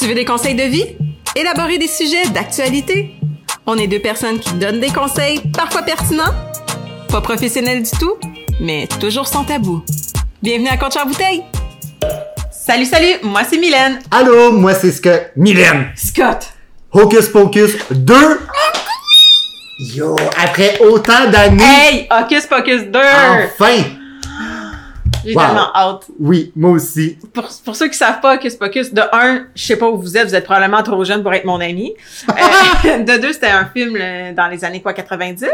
Tu veux des conseils de vie? Élaborer des sujets d'actualité? On est deux personnes qui donnent des conseils, parfois pertinents, pas professionnels du tout, mais toujours sans tabou. Bienvenue à Compte Bouteille! Salut, salut! Moi, c'est Mylène. Allô, moi c'est Scott. Mylène. Scott! Hocus Pocus 2. Yo, après autant d'années, Hey! Hocus Pocus 2! enfin. J'ai Wow. tellement hâte. Oui, moi aussi. Pour, pour ceux qui savent pas Hocus Pocus, de un, je sais pas où vous êtes, vous êtes probablement trop jeune pour être mon ami. Euh, de deux, c'était un film euh, dans les années quoi, 90?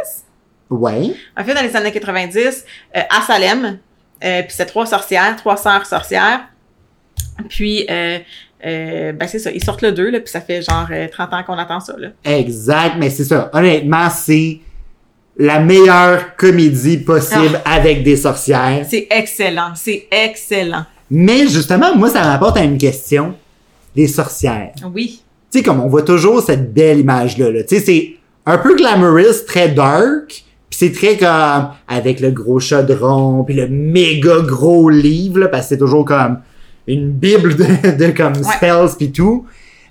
Ouais. Un film dans les années 90 euh, à Salem. Euh, puis c'est trois sorcières, trois sœurs sorcières. Puis, euh, euh, ben c'est ça, ils sortent le 2, là, puis ça fait genre euh, 30 ans qu'on attend ça. Là. Exact, mais c'est ça. Honnêtement, c'est la meilleure comédie possible avec des sorcières. C'est excellent, c'est excellent. Mais justement, moi, ça m'apporte à une question. Les sorcières. Oui. Tu sais, comme on voit toujours cette belle image-là. Là. Tu sais, c'est un peu glamorous, très dark. Puis c'est très comme avec le gros chaudron, puis le méga gros livre, là, parce que c'est toujours comme une bible de, de comme spells puis tout.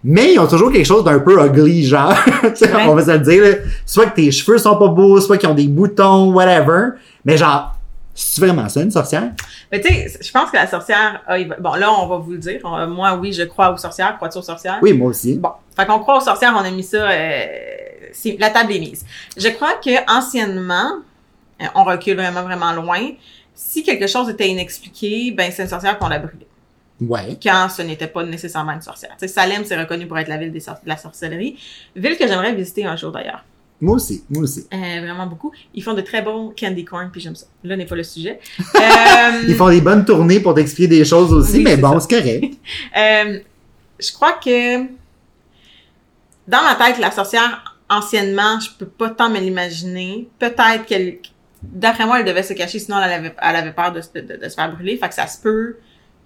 Mais ils ont toujours quelque chose d'un peu ugly, genre. Tu sais, Ouais. On va se le dire. là. Soit que tes cheveux sont pas beaux, soit qu'ils ont des boutons, whatever. Mais genre, c'est vraiment ça, une sorcière? Mais tu sais, je pense que la sorcière, a- bon là, on va vous le dire. On- moi, oui, je crois aux sorcières. Crois-tu aux sorcières? Oui, moi aussi. Bon, fait qu'on croit aux sorcières, on a mis ça, euh, c'est- la table est mise. Je crois que anciennement, euh, on recule vraiment, vraiment loin. Si quelque chose était inexpliqué, ben c'est une sorcière qu'on l'a brûlée. Ouais. Quand ce n'était pas nécessairement une sorcière. Salem, c'est reconnu pour être la ville des sor- de la sorcellerie. Ville que j'aimerais visiter un jour d'ailleurs. Moi aussi. Moi aussi. Euh, vraiment beaucoup. Ils font de très bons candy corn, puis j'aime ça. Là n'est pas le sujet. Euh, Ils font des bonnes tournées pour t'expliquer des choses aussi, Oui, mais bon, c'est correct. Euh, je crois que dans ma tête, la sorcière, anciennement, je peux pas tant me l'imaginer. Peut-être qu'elle, d'après moi, elle devait se cacher, sinon elle avait, elle avait peur de, se- de- de se faire brûler. Fait que ça se peut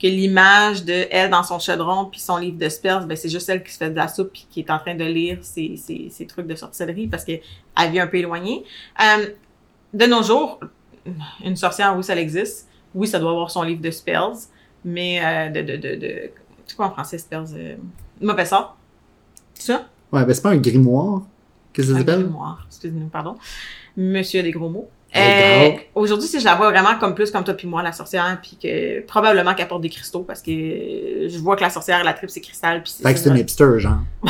que l'image de elle dans son chaudron puis son livre de spells, ben c'est juste elle qui se fait de la soupe puis qui est en train de lire ses, ses, ses trucs de sorcellerie parce qu'elle vit un peu éloignée. Euh, de nos jours, une sorcière, oui, ça existe. Oui, ça doit avoir son livre de spells, mais euh, de, de, de, de, c'est quoi en français, spells? Euh, mauvais sort? C'est ça? Ouais, ben c'est pas un grimoire. Qu'est-ce que ça Un s'appelle? grimoire. Excusez-nous, pardon. Monsieur a des gros mots. Euh. Aujourd'hui, si je la vois vraiment comme plus comme toi puis moi, la sorcière, puis que probablement qu'elle porte des cristaux parce que je vois que la sorcière, la tripe, c'est cristal. Puis Fait que c'est une hipster, genre.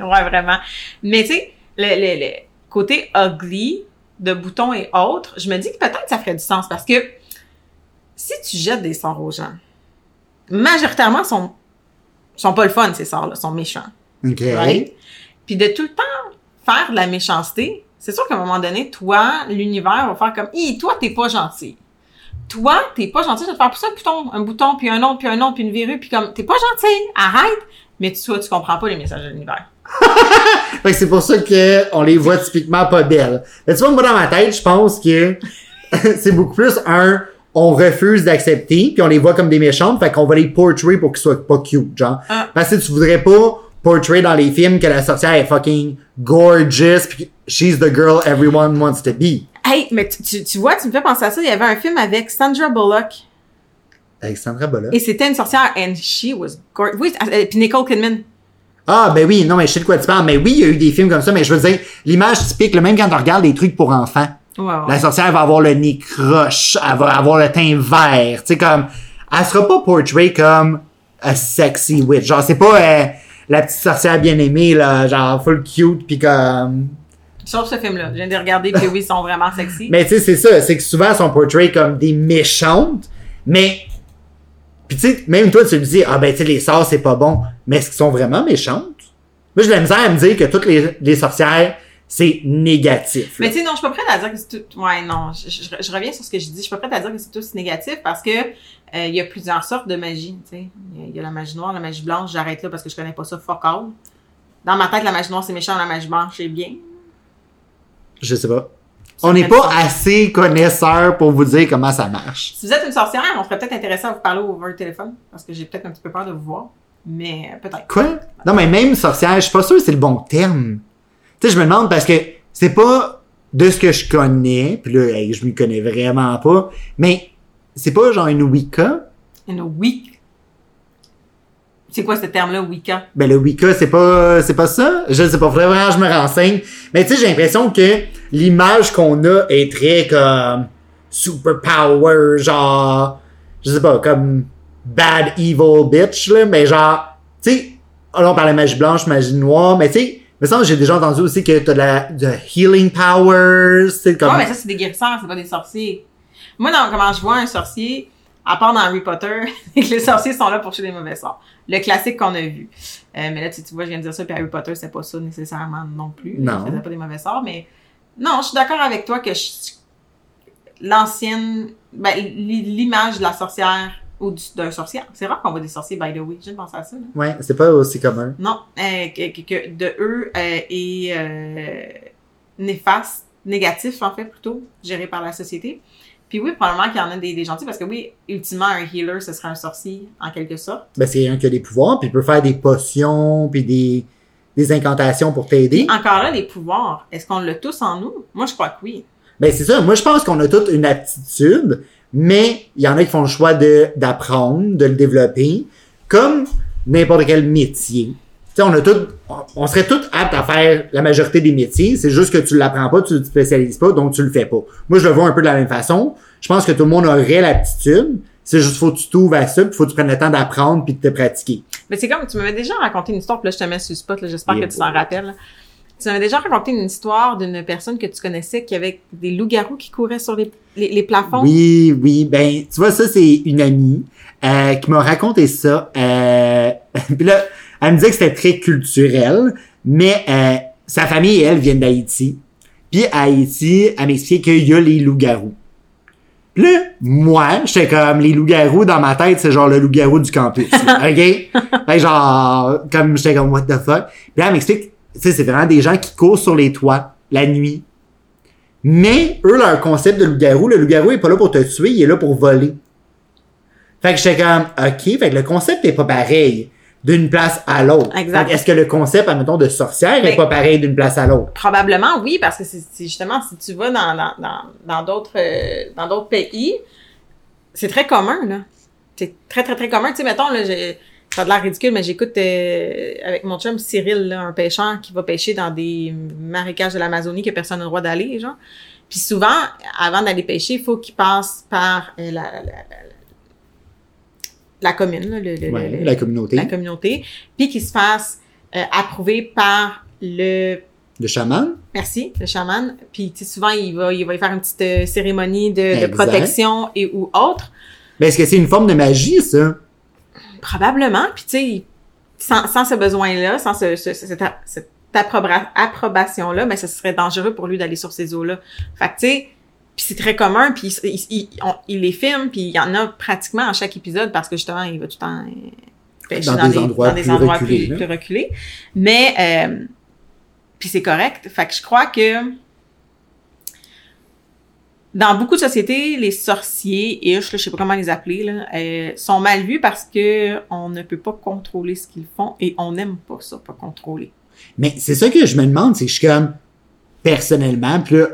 Ouais, vraiment. Mais tu sais, le, le, le côté ugly de boutons et autres, je me dis que peut-être ça ferait du sens parce que si tu jettes des sorts aux gens, majoritairement sont sont pas le fun ces sorts-là, sont méchants. OK. Right? Puis de tout le temps faire de la méchanceté, c'est sûr qu'à un moment donné, toi, l'univers va faire comme, Hi, toi, t'es pas gentil. Toi, t'es pas gentil, je vais te faire pousser un bouton, un bouton, puis un autre, puis un autre, puis une verrue, puis comme, t'es pas gentil, arrête. Mais tu, toi, tu comprends pas les messages de l'univers. Fait que c'est pour ça que on les voit typiquement pas belles. Mais tu vois, moi, dans ma tête, je pense que c'est beaucoup plus un on refuse d'accepter, puis on les voit comme des méchantes, fait qu'on va les portray pour qu'ils soient pas cute, genre. Ah. Parce que tu voudrais pas portray dans les films que la sorcière est fucking gorgeous, puis she's the girl everyone wants to be. Hey, mais tu, tu, vois, tu me fais penser à ça, il y avait un film avec Sandra Bullock, Alexandra Bola. et c'était une sorcière, and she was gorgeous. Oui, euh, puis Nicole Kidman. Ah, ben oui, non, mais je sais de quoi tu parles. Mais oui, il y a eu des films comme ça, mais je veux dire, l'image typique, là, même quand on regarde des trucs pour enfants, ouais. la sorcière va avoir le nez croche, elle va avoir le teint vert, tu sais, comme, elle sera pas portray comme a sexy witch. Genre, c'est pas euh, la petite sorcière bien aimée, là, genre, full cute, pis comme... Sauf ce film-là. Je viens de regarder, puis oui, ils sont vraiment sexy. Mais tu sais, c'est ça, c'est que souvent, elles sont portray comme des méchantes, mais... Puis tu sais, même toi, tu me dis, ah ben, tu sais, les sorts, c'est pas bon. Mais est-ce qu'ils sont vraiment méchantes? Moi, j'ai la misère à me dire que toutes les, les sorcières, c'est négatif. là. Mais tu sais, non, je suis pas prête à dire que c'est tout. Ouais, non, je, je- je reviens sur ce que je dis. Je suis pas prête à dire que c'est tous négatif parce que euh, il y a plusieurs sortes de magie. Tu sais, il y a- il y, a la magie noire, la magie blanche. J'arrête là parce que je connais pas ça. Fuck all. Dans ma tête, la magie noire c'est méchant, la magie blanche c'est bien. Je sais pas. On n'est pas assez connaisseurs pour vous dire comment ça marche. Si vous êtes une sorcière, on serait peut-être intéressé à vous parler over le téléphone parce que j'ai peut-être un petit peu peur de vous voir. Mais euh, peut-être. Quoi? Non, mais même sorcière, je suis pas sûr que c'est le bon terme. Tu sais, je me demande parce que c'est pas de ce que je connais, puis là, hey, je m'y connais vraiment pas, mais c'est pas genre une Wicca? Une week. C'est quoi ce terme-là, Wicca? Ben le Wicca, c'est pas c'est pas ça. Je sais pas, faudrait vraiment je me renseigne. Mais tu sais, j'ai l'impression que l'image qu'on a est très comme super power, genre je sais pas, comme bad evil bitch là, mais genre tu sais, là on parle de magie blanche, magie noire, mais tu sais, me semble j'ai déjà entendu aussi que t'as de la de healing powers, c'est comme Ouais, mais ça, c'est des guérisseurs, c'est pas des sorciers. Moi, dans, comment je vois un sorcier, à part dans Harry Potter, que les sorciers sont là pour tuer des mauvais sorts. Le classique qu'on a vu. Euh, mais là, tu, tu vois, je viens de dire ça, puis Harry Potter, c'est pas ça nécessairement non plus. Non. Faisait pas des mauvais sorts, mais non, je suis d'accord avec toi que l'ancienne, ben, l'image de la sorcière ou du- d'un sorcier, c'est rare qu'on voit des sorciers, by the way. De penser à ça, là. Ouais, c'est pas aussi commun. Non, euh, que, de eux euh, est néfaste, négatif en fait plutôt, géré par la société. Puis oui, probablement qu'il y en a des, des gentils parce que oui, ultimement un healer ce serait un sorcier en quelque sorte. Ben c'est un qui a des pouvoirs, puis il peut faire des potions, puis des des incantations pour t'aider. Encore là, les pouvoirs, est-ce qu'on l'a tous en nous? Moi, je crois que oui. Ben c'est ça. Moi je pense qu'on a toute une aptitude, mais il y en a qui font le choix de d'apprendre, de le développer, comme n'importe quel métier. Tu sais, on a tout, on- serait tous aptes à faire la majorité des métiers. C'est juste que tu l'apprends pas, tu te spécialises pas, donc tu le fais pas. Moi je le vois un peu de la même façon. Je pense que tout le monde aurait l'aptitude. C'est juste faut que tu t'ouvres à ça, puis faut que tu prennes le temps d'apprendre puis de te pratiquer. Mais c'est comme, tu m'avais déjà raconté une histoire, puis là, je te mets sur le spot, là, j'espère que tu t'en rappelles. là. Tu m'avais déjà raconté une histoire d'une personne que tu connaissais qui avait des loups-garous qui couraient sur les, les, les plafonds. Oui, oui. Ben, tu vois, ça, c'est une amie euh, qui m'a raconté ça. Euh, puis là, elle me disait que c'était très culturel, mais euh, sa famille et elle viennent d'Haïti. Puis à Haïti, elle m'expliquait qu'il y a les loups-garous. Là, moi, j'étais comme, les loups-garous, dans ma tête, c'est genre le loup-garou du campus. OK? Fait que genre, comme, j'étais comme, what the fuck? Puis là, elle m'explique, tu sais, c'est vraiment des gens qui courent sur les toits, la nuit. Mais, eux, leur concept de loup-garou, le loup-garou est pas là pour te tuer, il est là pour voler. Fait que j'étais comme, OK, fait que le concept est pas pareil d'une place à l'autre. Est-ce que le concept, admettons, de sorcière Mais- est pas pareil d'une place à l'autre? Probablement oui, parce que c'est justement si tu vas dans dans dans dans d'autres euh, dans d'autres pays, c'est très commun là. C'est très très très commun. Tu sais, mettons là, j'ai ça a l'air ridicule, mais j'écoute euh, avec mon chum Cyril, là, un pêcheur qui va pêcher dans des marécages de l'Amazonie que personne n'a le droit d'aller, genre. Puis souvent, avant d'aller pêcher, il faut qu'il passe par euh, la, la, la, la commune, là, le, le- Ouais, le- la communauté. la communauté, puis qu'il se fasse euh, approuver par le Le chaman? Merci, le chaman. Puis tu sais, souvent, il va, il va y faire une petite euh, cérémonie de, protection et ou autre. Mais est-ce que c'est une forme de magie, ça? Probablement. Puis tu sais, sans, sans ce besoin-là, sans ce, ce- cette, approbation-là, ben, ce serait dangereux pour lui d'aller sur ces eaux-là. Fait que tu sais, puis c'est très commun, puis il, il, il- il les filme, puis il y en a pratiquement à chaque épisode parce que justement, il va tout le temps pêcher Dans dans, des endroits dans des plus endroits reculés, plus, reculés. Mais, euh, puis c'est correct. Fait que je crois que dans beaucoup de sociétés, les sorciers, ish, là, je sais pas comment les appeler, là, euh, sont mal vus parce que on ne peut pas contrôler ce qu'ils font et on n'aime pas ça, pas contrôler. Mais c'est ça que je me demande, c'est que je suis comme, personnellement, puis là,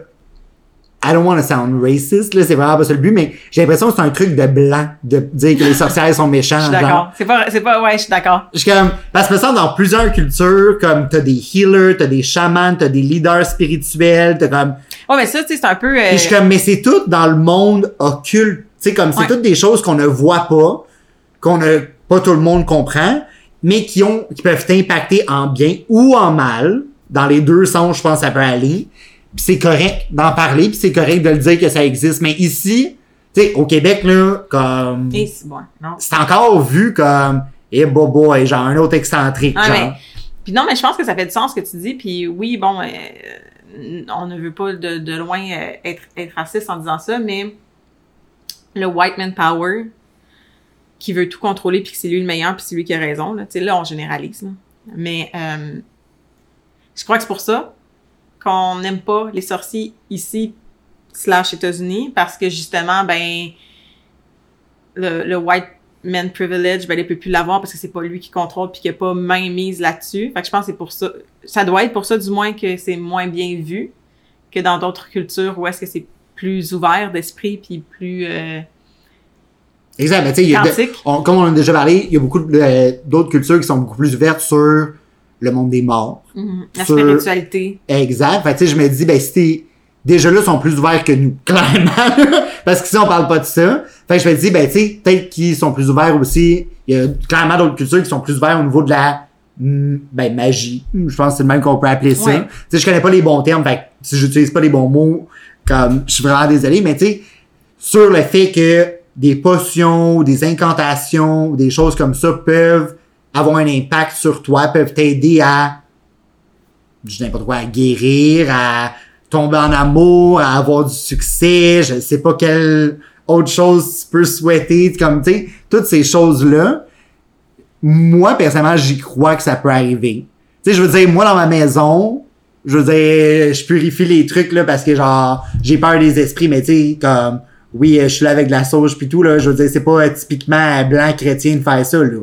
I don't want to sound racist, là, c'est vraiment pas ça le but, mais j'ai l'impression que c'est un truc de blanc, de dire que les sorcières sont méchants. Je suis d'accord. C'est pas, c'est pas, ouais, je suis d'accord. Je suis comme, parce que me semble dans plusieurs cultures, comme t'as des healers, t'as des chamans, t'as des leaders spirituels, t'as comme, Ouais, mais ça, tu sais, c'est un peu, euh, je suis comme, mais c'est tout dans le monde occulte. Tu sais, comme, c'est Ouais. toutes des choses qu'on ne voit pas, qu'on ne, pas tout le monde comprend, mais qui ont, qui peuvent t'impacter en bien ou en mal. Dans les deux sens, je pense, ça peut aller. C'est correct d'en parler, puis c'est correct de le dire que ça existe. Mais ici, tu sais, au Québec, là, comme, c'est bon, encore vu comme, eh, boy, genre, un autre excentrique, Ah, genre. mais- Puis non, mais je pense que ça fait du sens ce que tu dis. Puis oui, bon, euh, on ne veut pas de, de loin euh, être, être raciste en disant ça, mais le white man power qui veut tout contrôler puis que c'est lui le meilleur puis c'est lui qui a raison. Là, tu sais, là on généralise. là. Mais euh, je crois que c'est pour ça qu'on n'aime pas les sorciers ici slash États-Unis parce que justement, ben le, le white man privilege, ben, il peut plus l'avoir parce que c'est pas lui qui contrôle puis qu'il a pas main mise là-dessus. Fait que je pense que c'est pour ça. Ça doit être pour ça, du moins, que c'est moins bien vu que dans d'autres cultures où est-ce que c'est plus ouvert d'esprit puis plus, euh, Exact, mais tu sais, comme on en a déjà parlé, il y a beaucoup euh, d'autres cultures qui sont beaucoup plus ouvertes sur le monde des morts. Mhm. La Sur- spiritualité. Exact. Fait que, tu sais, je me dis, ben, si t'es, déjà là, ils sont plus ouverts que nous, clairement. Parce que si on parle pas de ça. Fait que je me dis, ben, tu sais, peut-être qu'ils sont plus ouverts aussi. Il y a clairement d'autres cultures qui sont plus ouverts au niveau de la, mm, ben, magie. Je pense que c'est le même qu'on peut appeler ça. Ouais. Tu sais, je connais pas les bons termes. Fait que si j'utilise pas les bons mots, comme, je suis vraiment désolé, mais tu sais, sur le fait que des potions, des incantations, ou des choses comme ça peuvent avoir un impact sur toi, peuvent t'aider à je n'importe quoi, à guérir, à tomber en amour, à avoir du succès, je sais pas quelle autre chose tu peux souhaiter, comme, tu sais, toutes ces choses-là, moi, personnellement, j'y crois que ça peut arriver. Tu sais, je veux dire, moi, dans ma maison, je veux dire, je purifie les trucs, là, parce que, genre, j'ai peur des esprits, mais tu sais, comme, oui, je suis là avec de la sauge puis tout, là, je veux dire, c'est pas euh, typiquement blanc chrétien de faire ça, là.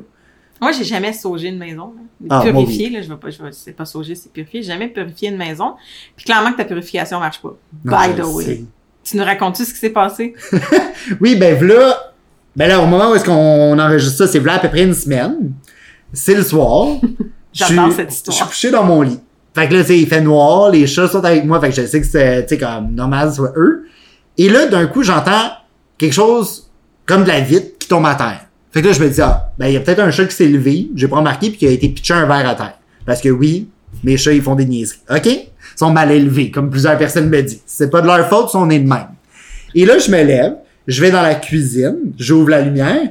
Moi, j'ai jamais saugé une maison. là. Ah, purifié, là, je vais pas, je vais, c'est pas sauger, c'est purifier. J'ai jamais purifié une maison. Puis clairement que ta purification marche pas. By the way. Tu nous racontes-tu ce qui s'est passé? Oui, ben là, ben là, au moment où est-ce qu'on enregistre ça, c'est là à peu près une semaine. C'est le soir. J'adore cette histoire. Je suis couché dans mon lit. Fait que là, il fait noir, les chats sont avec moi, fait que je sais que c'est, tu sais, comme normal, soit eux. Et là, d'un coup, j'entends quelque chose comme de la vitre qui tombe à terre. Fait que là, je me dis, ah, ben, il y a peut-être un chat qui s'est levé, j'ai pas remarqué, puis qui a été pitché un verre à terre. Parce que oui, mes chats, ils font des niaiseries. OK? Ils sont mal élevés, comme plusieurs personnes me disent. C'est pas de leur faute, ils sont nés de même. Et là, je me lève, je vais dans la cuisine, j'ouvre la lumière,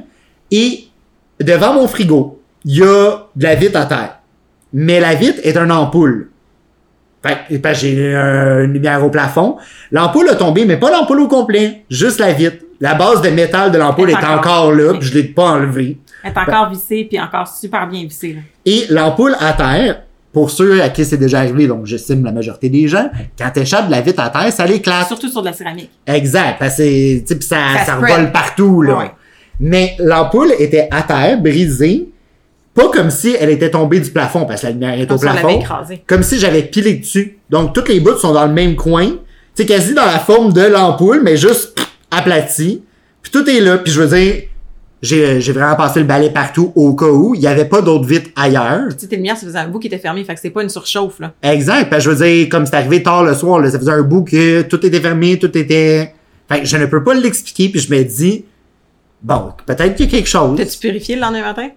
et devant mon frigo, il y a de la vitre à terre. Mais la vitre est une ampoule. Fait que, j'ai une lumière au plafond. L'ampoule a tombé, mais pas l'ampoule au complet, juste la vitre. La base de métal de l'ampoule est est encore, là, puis je l'ai pas enlevée. Elle est encore vissée, puis encore super bien vissée. Là. Et l'ampoule à terre, pour ceux à qui c'est déjà arrivé, donc j'estime la majorité des gens, quand t'échappes de la vitre à terre, ça l'éclate. Surtout sur de la céramique. Exact. Parce que ça, Ça ça, revole partout, là. Ouais. Mais l'ampoule était à terre, brisée, pas comme si elle était tombée du plafond, parce que la lumière est Comme au si plafond. Comme si j'avais pilé dessus. Donc, toutes les bouts sont dans le même coin. C'est quasi dans la forme de l'ampoule, mais juste aplati. Puis tout est là. Puis je veux dire, j'ai, j'ai vraiment passé le balai partout au cas où. Il n'y avait pas d'autres vitres ailleurs. Tu sais, tes lumières, ça faisait un bout qui était fermé, fait que c'est pas une surchauffe, là. Exact. Que je veux dire, comme c'est arrivé tard le soir, là, ça faisait un bout que tout était fermé, tout était... Fait que je ne peux pas l'expliquer, puis je me dis, bon, peut-être qu'il y a quelque chose. T'as-tu purifié le lendemain matin?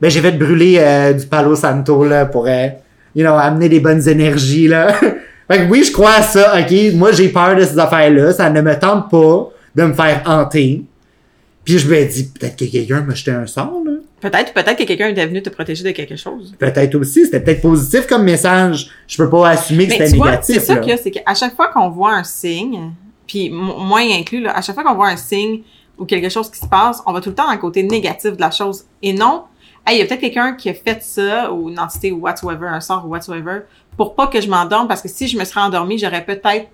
Ben, j'ai fait brûler euh, du Palo Santo, là, pour, euh, you know, amener des bonnes énergies, là. fait que oui, je crois à ça, ok? Moi, j'ai peur de ces affaires-là. Ça ne me tente pas de me faire hanter. Puis je me dis, peut-être que quelqu'un m'a jeté un sort, là. Peut-être, peut-être que quelqu'un était venu te protéger de quelque chose. Peut-être aussi, c'était peut-être positif comme message. Je peux pas assumer que c'était négatif, c'est ça qu'il y a, c'est qu'à chaque fois qu'on voit un signe, puis moi y inclus, là, à chaque fois qu'on voit un signe ou quelque chose qui se passe, on va tout le temps dans le côté négatif de la chose. Et non, hey, il y a peut-être quelqu'un qui a fait ça, ou une entité, ou whatsoever, un sort, ou whatsoever, pour pas que je m'endorme, parce que si je me serais endormie, j'aurais peut-être,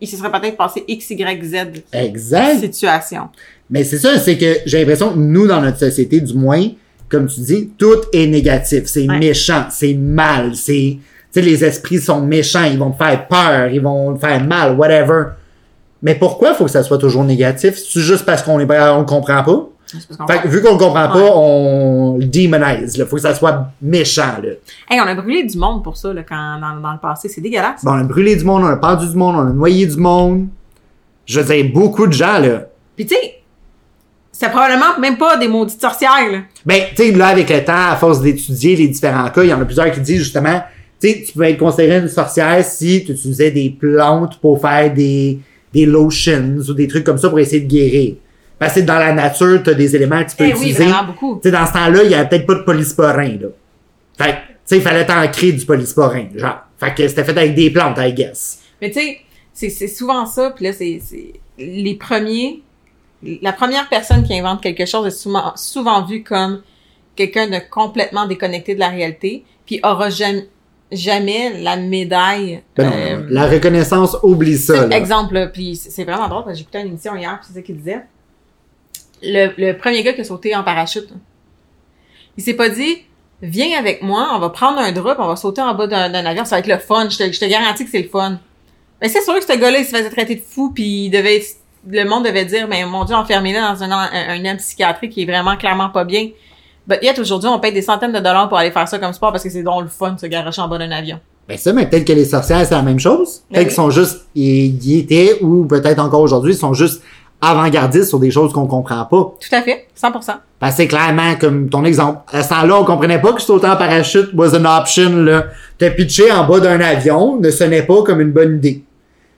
il se serait peut-être passé X, Y, Z Exact. situation. Mais c'est ça, c'est que j'ai l'impression que nous, dans notre société, du moins, comme tu dis, tout est négatif. C'est Ouais. méchant, c'est mal, c'est... Tu sais, les esprits sont méchants, ils vont te faire peur, ils vont te faire mal, whatever. Mais pourquoi faut que ça soit toujours négatif? C'est juste parce qu'on est on le comprend pas? Fait que vu qu'on le comprend pas, on le démonise, là. Faut que ça soit méchant, là. Hey, on a brûlé du monde pour ça, là, quand, dans, dans le passé. C'est dégueulasse. Bon, on a brûlé du monde, on a pendu du monde, on a noyé du monde. Je veux dire, beaucoup de gens, là. Puis tu sais, c'est probablement même pas des maudites sorcières, là. Ben, tu sais, là, avec le temps, à force d'étudier les différents cas, il y en a plusieurs qui disent justement, tu sais, tu pouvais être considéré une sorcière si tu utilisais des plantes pour faire des, des lotions ou des trucs comme ça pour essayer de guérir. Parce que dans la nature, tu as des éléments que tu peux Eh oui, utiliser. vraiment beaucoup. Tu sais, dans ce temps-là, il y avait peut-être pas de polysporin, là. Fait que, tu sais, il fallait t'en créer du polysporin, genre. Fait que c'était fait avec des plantes, I guess. Mais tu sais, c'est, souvent ça, puis là, c'est, les premiers, la première personne qui invente quelque chose est souvent, souvent vue comme quelqu'un de complètement déconnecté de la réalité, puis aura jamais, jamais la médaille. Ben non, euh, la reconnaissance, oublie ça, là. exemple, là, puis c'est c'est vraiment drôle, parce que j'écoutais une émission hier, puis c'est ça qu'il disait. Le, le premier gars qui a sauté en parachute, il s'est pas dit, viens avec moi, on va prendre un drop, on va sauter en bas d'un avion, ça va être le fun, je te, je te garantis que c'est le fun. Mais c'est sûr que ce gars-là, il se faisait traiter de fou, puis il devait être le monde devait dire, mais mon Dieu, enfermez-le dans un, un, psychiatrique qui est vraiment clairement pas bien. But yet, aujourd'hui, on paye des centaines de dollars pour aller faire ça comme sport parce que c'est donc le fun de se garocher en bas d'un avion. Ben ça, mais peut-être que les sorcières, c'est la même chose. Ben Peut-être oui. qu'ils sont juste, ils y étaient, ou peut-être encore aujourd'hui, ils sont juste avant-gardistes sur des choses qu'on comprend pas. Tout à fait, 100%. Parce que c'est clairement comme ton exemple. À ce temps-là, on comprenait pas que sauter en parachute was an option, là. Te pitcher en bas d'un avion ne sonnait pas comme une bonne idée.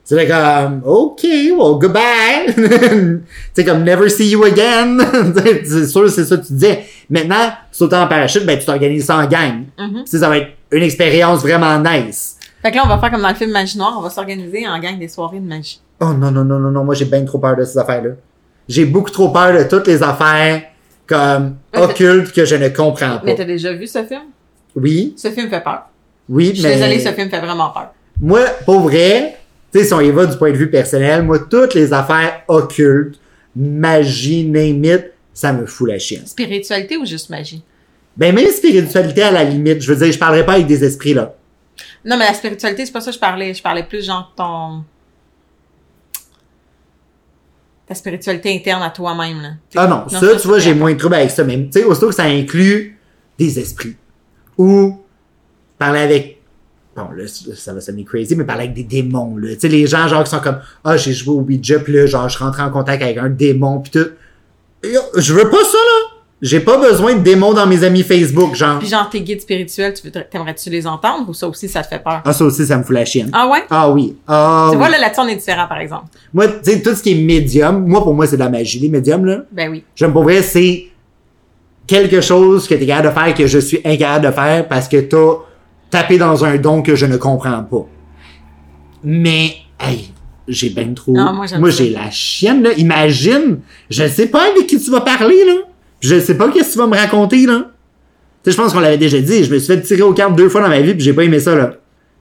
C'était comme, OK, well, goodbye. c'est comme, never see you again. c'est sûr, c'est ça que tu disais. Maintenant, sauter en parachute, ben, tu t'organises ça en gang. Sais, ça va être une expérience vraiment nice. Fait que là, on va faire comme dans le film Magie Noire, on va s'organiser en gang des soirées de magie. Oh non, non, non, non, non, moi j'ai bien trop peur de ces affaires-là. J'ai beaucoup trop peur de toutes les affaires comme Mais occultes que je ne comprends Mais pas. t'as déjà vu ce film? Oui, Ce film fait peur. oui, Je suis mais... désolée, ce film fait vraiment peur. Moi, pour vrai, tu sais, si on y va du point de vue personnel, moi, toutes les affaires occultes, magie, name it, ça me fout la chienne. Spiritualité ou juste magie? Ben, même spiritualité à la limite, je veux dire, je parlerai pas avec des esprits, là. Non, mais la spiritualité, c'est pas ça que je parlais. Je parlais plus genre ton... Ta spiritualité interne à toi-même, là. Ah non, ça, tu vois, j'ai moins de trouble avec ça. Mais, tu sais, aussitôt que ça inclut des esprits. Ou parler avec... Bon, là, ça va sonner crazy, mais parler avec des démons, là. Tu sais, les gens, genre, qui sont comme, ah, j'ai joué au Ouija, pis là, genre, je rentre en contact avec un démon, pis tout. Yo, Je veux pas ça, là. J'ai pas besoin de démons dans mes amis Facebook, genre. Puis genre, tes guides spirituels, tu t'aimerais-tu les entendre ou ça aussi, ça te fait peur? Ah, ça aussi, ça me fout la chienne. Ah ouais? Ah oui. Ah tu vois, là, là-dessus, on est différent, par exemple. Moi, tu sais, tout ce qui est médium, moi, pour moi, c'est de la magie, les médiums, là. Ben oui. J'aime pour vrai, c'est quelque chose que t'es capable de faire que je suis incapable de faire parce que t'as tapé dans un don que je ne comprends pas. Mais, hey, j'ai ben trop. Ah, moi, ça. j'ai la chienne, là. Imagine, je sais pas avec qui tu vas parler, là. Je sais pas qu'est-ce que tu vas me raconter, là. Tu sais, je pense qu'on l'avait déjà dit. Je me suis fait tirer aux cartes deux fois dans ma vie puis j'ai pas aimé ça, là.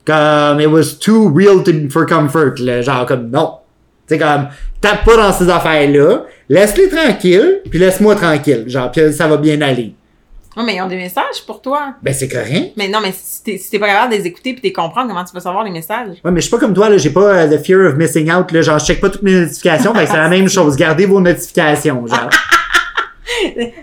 Comme, it was too real to, for comfort, là. Genre, comme, non. Tu sais, comme, tape pas dans ces affaires-là. Laisse-les tranquilles, puis laisse-moi tranquille. Genre, puis ça va bien aller. Ouais, mais ils ont des messages pour toi. Ben, c'est correct. Mais non, mais si t'es, si pas capable de les écouter puis de les comprendre, comment tu vas savoir les messages? Ouais, mais je suis pas comme toi, là. J'ai pas euh, the fear of missing out, là. Genre, je check pas toutes mes notifications. fait que c'est la même chose. Gardez vos notifications, genre.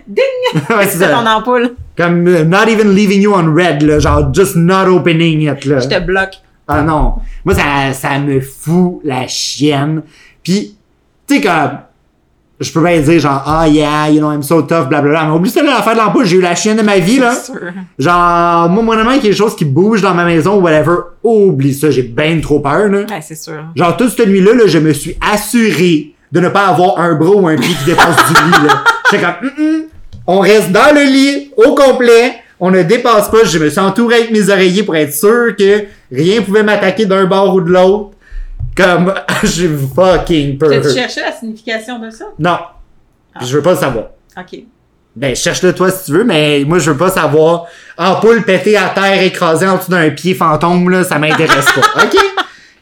Ding! ouais, c'est ton ampoule? Comme, euh, not even leaving you on red, là. Genre, just not opening it, là. Je te bloque. Ah non. Moi, ça, ça me fout la chienne. Puis, tu sais, comme, je peux bien dire genre, ah yeah, you know, I'm so tough, blablabla. Mais oublie ça, là, l'affaire de l'ampoule, j'ai eu la chienne de ma vie, là. Sûr. Genre, moi, moi, qu'il y ait des choses qui bougent dans ma maison ou whatever, oublie ça, j'ai bien trop peur, là. Ouais, c'est sûr. Genre, toute cette nuit-là, là, je me suis assuré de ne pas avoir un bras ou un pied qui dépasse du lit, là. J'étais comme, on reste dans le lit, au complet, on ne dépasse pas, je me suis entouré avec mes oreillers pour être sûr que rien pouvait m'attaquer d'un bord ou de l'autre. Comme, j'ai fucking peur. Tu cherché la signification de ça? Non. Puis je veux pas le savoir. OK. Ben, cherche-le toi si tu veux, mais moi, je veux pas savoir. Ampoule pétée à terre, écrasée en dessous d'un pied fantôme, là, ça m'intéresse pas. OK?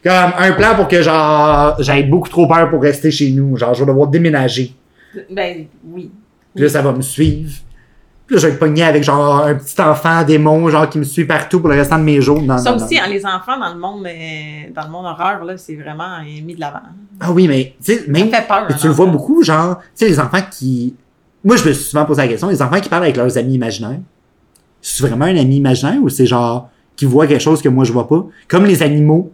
Comme un plan pour que, genre, j'aille beaucoup trop peur pour rester chez nous. Genre, je vais devoir déménager. Ben, oui. Puis là, ça va me suivre. Puis là, je vais être pogné avec, genre, un petit enfant démon, genre, qui me suit partout pour le restant de mes jours. Non, Ça non, aussi, hein, les enfants dans le monde, euh, dans le monde horreur, là, c'est vraiment euh, mis de l'avant. Ah oui, mais, tu sais, Ça même. me fait peur. Tu le vois beaucoup, genre, tu sais, les enfants qui. Moi, je me suis souvent posé la question, les enfants qui parlent avec leurs amis imaginaires. C'est vraiment un ami imaginaire ou c'est genre qui voit quelque chose que moi je vois pas? Comme les animaux.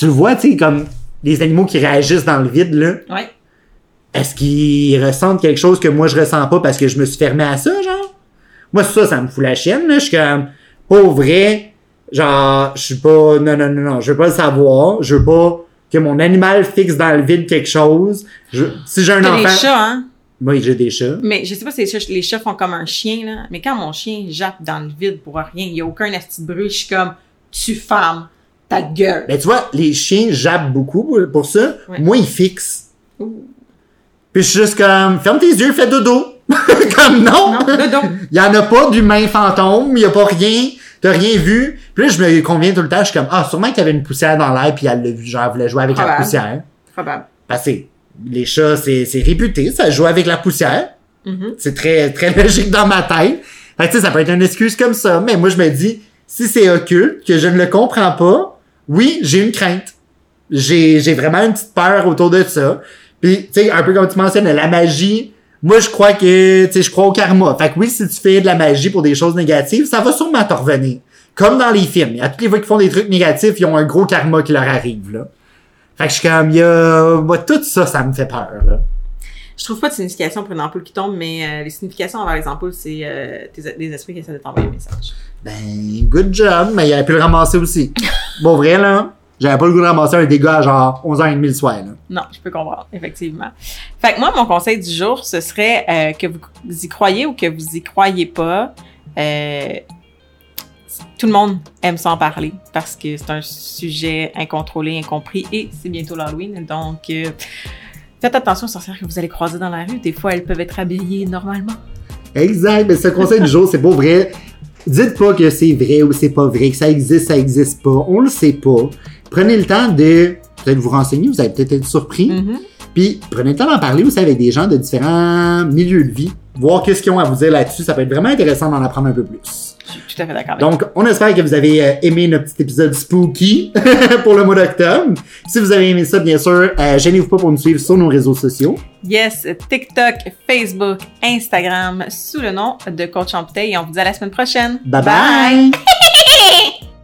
Tu le vois, tu sais, comme les animaux qui réagissent dans le vide, là. Ouais. Est-ce qu'ils ressentent quelque chose que moi je ressens pas parce que je me suis fermé à ça, genre? Moi, ça, ça me fout la chienne, là. Je suis comme, pas vrai. Genre, je suis pas, non, non, non, non, je veux pas le savoir. Je veux pas que mon animal fixe dans le vide quelque chose. Je, si j'ai un enfant. des chats, hein? Moi, j'ai des chats. Mais je sais pas si les chats, les chats font comme un chien, là. Mais quand mon chien jappe dans le vide pour rien, il y a aucun petit bruit, je suis comme, tu fermes ta gueule. Ben, tu vois, les chiens jappent beaucoup pour, ça. Ouais. Moi, ils fixent. Ouh. Puis je suis juste comme, ferme tes yeux, fais dodo. comme non. Non, dodo. Il y en a pas d'humain fantôme, il y a pas rien. T'as rien vu. Puis là, je me conviens tout le temps, je suis comme, ah, sûrement qu'il y avait une poussière dans l'air, puis elle l'a vu, genre, elle voulait jouer avec la poussière. Probable. Parce que les chats, c'est, c'est réputé, ça joue avec la poussière. Mhm. C'est très, très logique dans ma tête. Fait que, tu sais, ça peut être une excuse comme ça, mais moi, je me dis, si c'est occulte, que je ne le comprends pas, oui, j'ai une crainte. J'ai, j'ai vraiment une petite peur autour de ça. Puis, tu sais, un peu comme tu mentionnes, la magie, moi, je crois que, tu sais, je crois au karma. Fait que oui, si tu fais de la magie pour des choses négatives, ça va sûrement te revenir. Comme dans les films. À toutes les fois qu'ils font des trucs négatifs, ils ont un gros karma qui leur arrive, là. Fait que je suis comme, il y a, tout ça, ça me fait peur, là. Je trouve pas de signification pour une ampoule qui tombe, mais euh, les significations envers les ampoules, c'est euh, tes- des esprits qui essaient de t'envoyer un message. Ben, good job, mais il aurait pu le ramasser aussi. bon, vrai, là, j'avais pas le goût de ramasser un dégât à genre 11h30 le soir, là. Non, je peux comprendre, effectivement. Fait que moi, mon conseil du jour, ce serait euh, que vous y croyez ou que vous y croyez pas. euh, tout le monde aime s'en parler parce que c'est un sujet incontrôlé, incompris et c'est bientôt l'Halloween. Donc, euh, faites attention aux sorcières que vous allez croiser dans la rue. Des fois, elles peuvent être habillées normalement. Exact, mais ce conseil du jour, c'est pas vrai. Dites pas que c'est vrai ou c'est pas vrai, que ça existe, ça existe pas. On le sait pas. Prenez le temps de peut-être vous renseigner, vous allez peut-être être surpris. Mhm. Puis prenez le temps d'en parler aussi avec des gens de différents milieux de vie, voir qu'est-ce qu'ils ont à vous dire là-dessus. Ça peut être vraiment intéressant d'en apprendre un peu plus. Je suis tout à fait d'accord Donc, on espère que vous avez euh, aimé notre petit épisode spooky pour le mois d'octobre. Si vous avez aimé ça, bien sûr, euh, gênez-vous pas pour nous suivre sur nos réseaux sociaux. Yes, TikTok, Facebook, Instagram, sous le nom de Coach Ampouteille. Et on vous dit à la semaine prochaine. bye. bye.